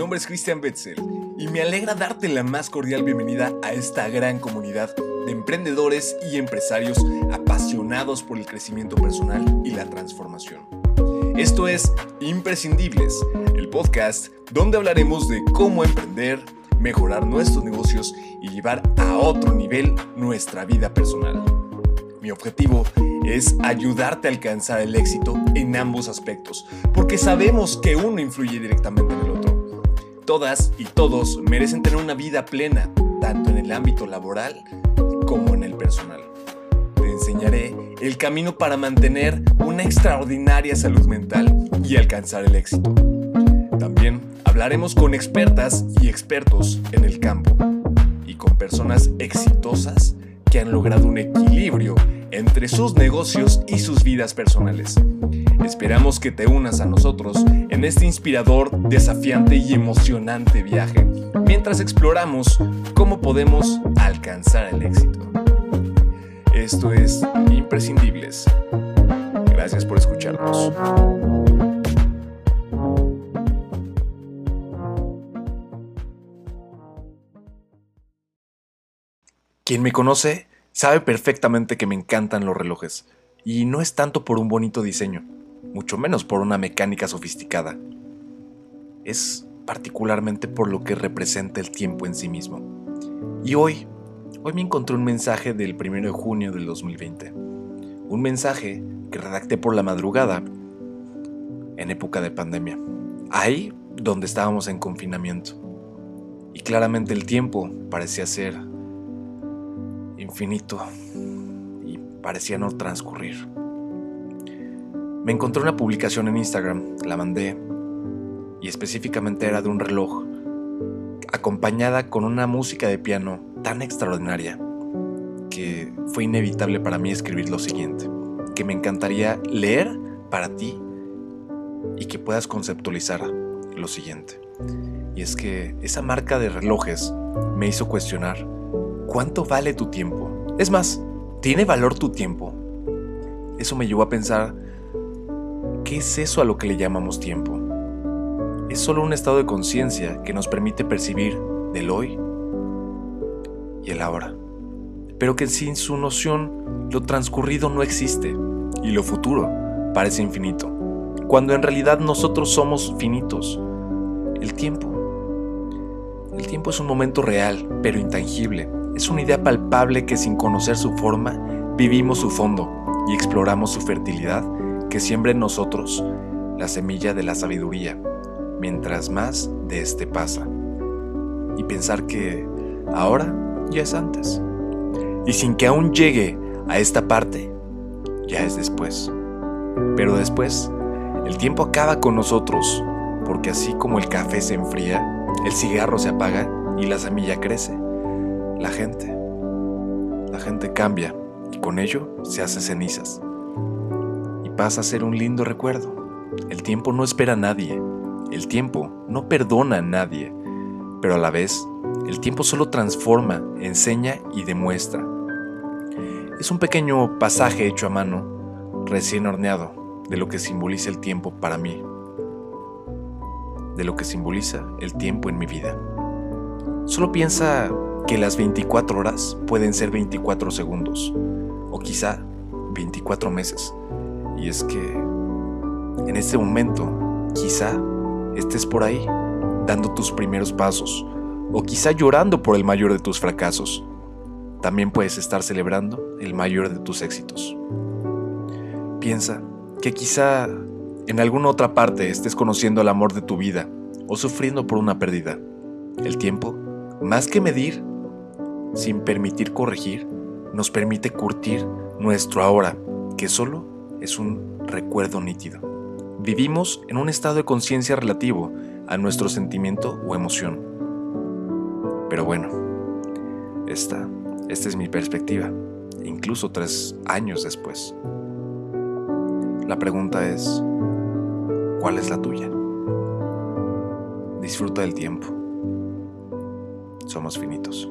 nombre es Cristian Betzel y me alegra darte la más cordial bienvenida a esta gran comunidad de emprendedores y empresarios apasionados por el crecimiento personal y la transformación. Esto es Imprescindibles, el podcast donde hablaremos de cómo emprender, mejorar nuestros negocios y llevar a otro nivel nuestra vida personal. Mi objetivo es ayudarte a alcanzar el éxito en ambos aspectos, porque sabemos que uno influye directamente en el otro. Todas y todos merecen tener una vida plena, tanto en el ámbito laboral como en el personal. Te enseñaré el camino para mantener una extraordinaria salud mental y alcanzar el éxito. También hablaremos con expertas y expertos en el campo y con personas exitosas que han logrado un equilibrio entre sus negocios y sus vidas personales. Esperamos que te unas a nosotros en este inspirador, desafiante y emocionante viaje, mientras exploramos cómo podemos alcanzar el éxito. Esto es Imprescindibles. Gracias por escucharnos. Quien me conoce sabe perfectamente que me encantan los relojes, y no es tanto por un bonito diseño, mucho menos por una mecánica sofisticada. Es particularmente por lo que representa el tiempo en sí mismo. Y hoy, hoy me encontré un mensaje del 1 de junio del 2020. Un mensaje que redacté por la madrugada en época de pandemia. Ahí donde estábamos en confinamiento. Y claramente el tiempo parecía ser infinito y parecía no transcurrir. Encontré una publicación en Instagram, la mandé y específicamente era de un reloj acompañada con una música de piano tan extraordinaria que fue inevitable para mí escribir lo siguiente, que me encantaría leer para ti y que puedas conceptualizar lo siguiente. Y es que esa marca de relojes me hizo cuestionar ¿cuánto vale tu tiempo? Es más, ¿tiene valor tu tiempo? Eso me llevó a pensar, ¿qué es eso a lo que le llamamos tiempo? Es solo un estado de conciencia que nos permite percibir del hoy y el ahora, pero que sin su noción lo transcurrido no existe y lo futuro parece infinito, cuando en realidad nosotros somos finitos. El tiempo. El tiempo es un momento real, pero intangible, es una idea palpable que sin conocer su forma, vivimos su fondo y exploramos su fertilidad que siembra en nosotros la semilla de la sabiduría, mientras más de este pasa. Y pensar que ahora ya es antes. Y sin que aún llegue a esta parte, ya es después. Pero después, el tiempo acaba con nosotros, porque así como el café se enfría, el cigarro se apaga y la semilla crece la gente. La gente cambia y con ello se hace cenizas. Pasa a ser un lindo recuerdo. El tiempo no espera a nadie. El tiempo no perdona a nadie. Pero a la vez, el tiempo solo transforma, enseña y demuestra. Es un pequeño pasaje hecho a mano, recién horneado, de lo que simboliza el tiempo para mí. De lo que simboliza el tiempo en mi vida. Solo piensa que las 24 horas pueden ser 24 segundos o quizá 24 meses. Y es que en este momento quizá estés por ahí dando tus primeros pasos o quizá llorando por el mayor de tus fracasos. También puedes estar celebrando el mayor de tus éxitos. Piensa que quizá en alguna otra parte estés conociendo el amor de tu vida o sufriendo por una pérdida. El tiempo, más que medir, sin permitir corregir, nos permite curtir nuestro ahora, que solo es un recuerdo nítido. Vivimos en un estado de conciencia relativo a nuestro sentimiento o emoción. Pero bueno, esta, esta es mi perspectiva, incluso tres años después. La pregunta es, ¿cuál es la tuya? Disfruta del tiempo. Somos finitos.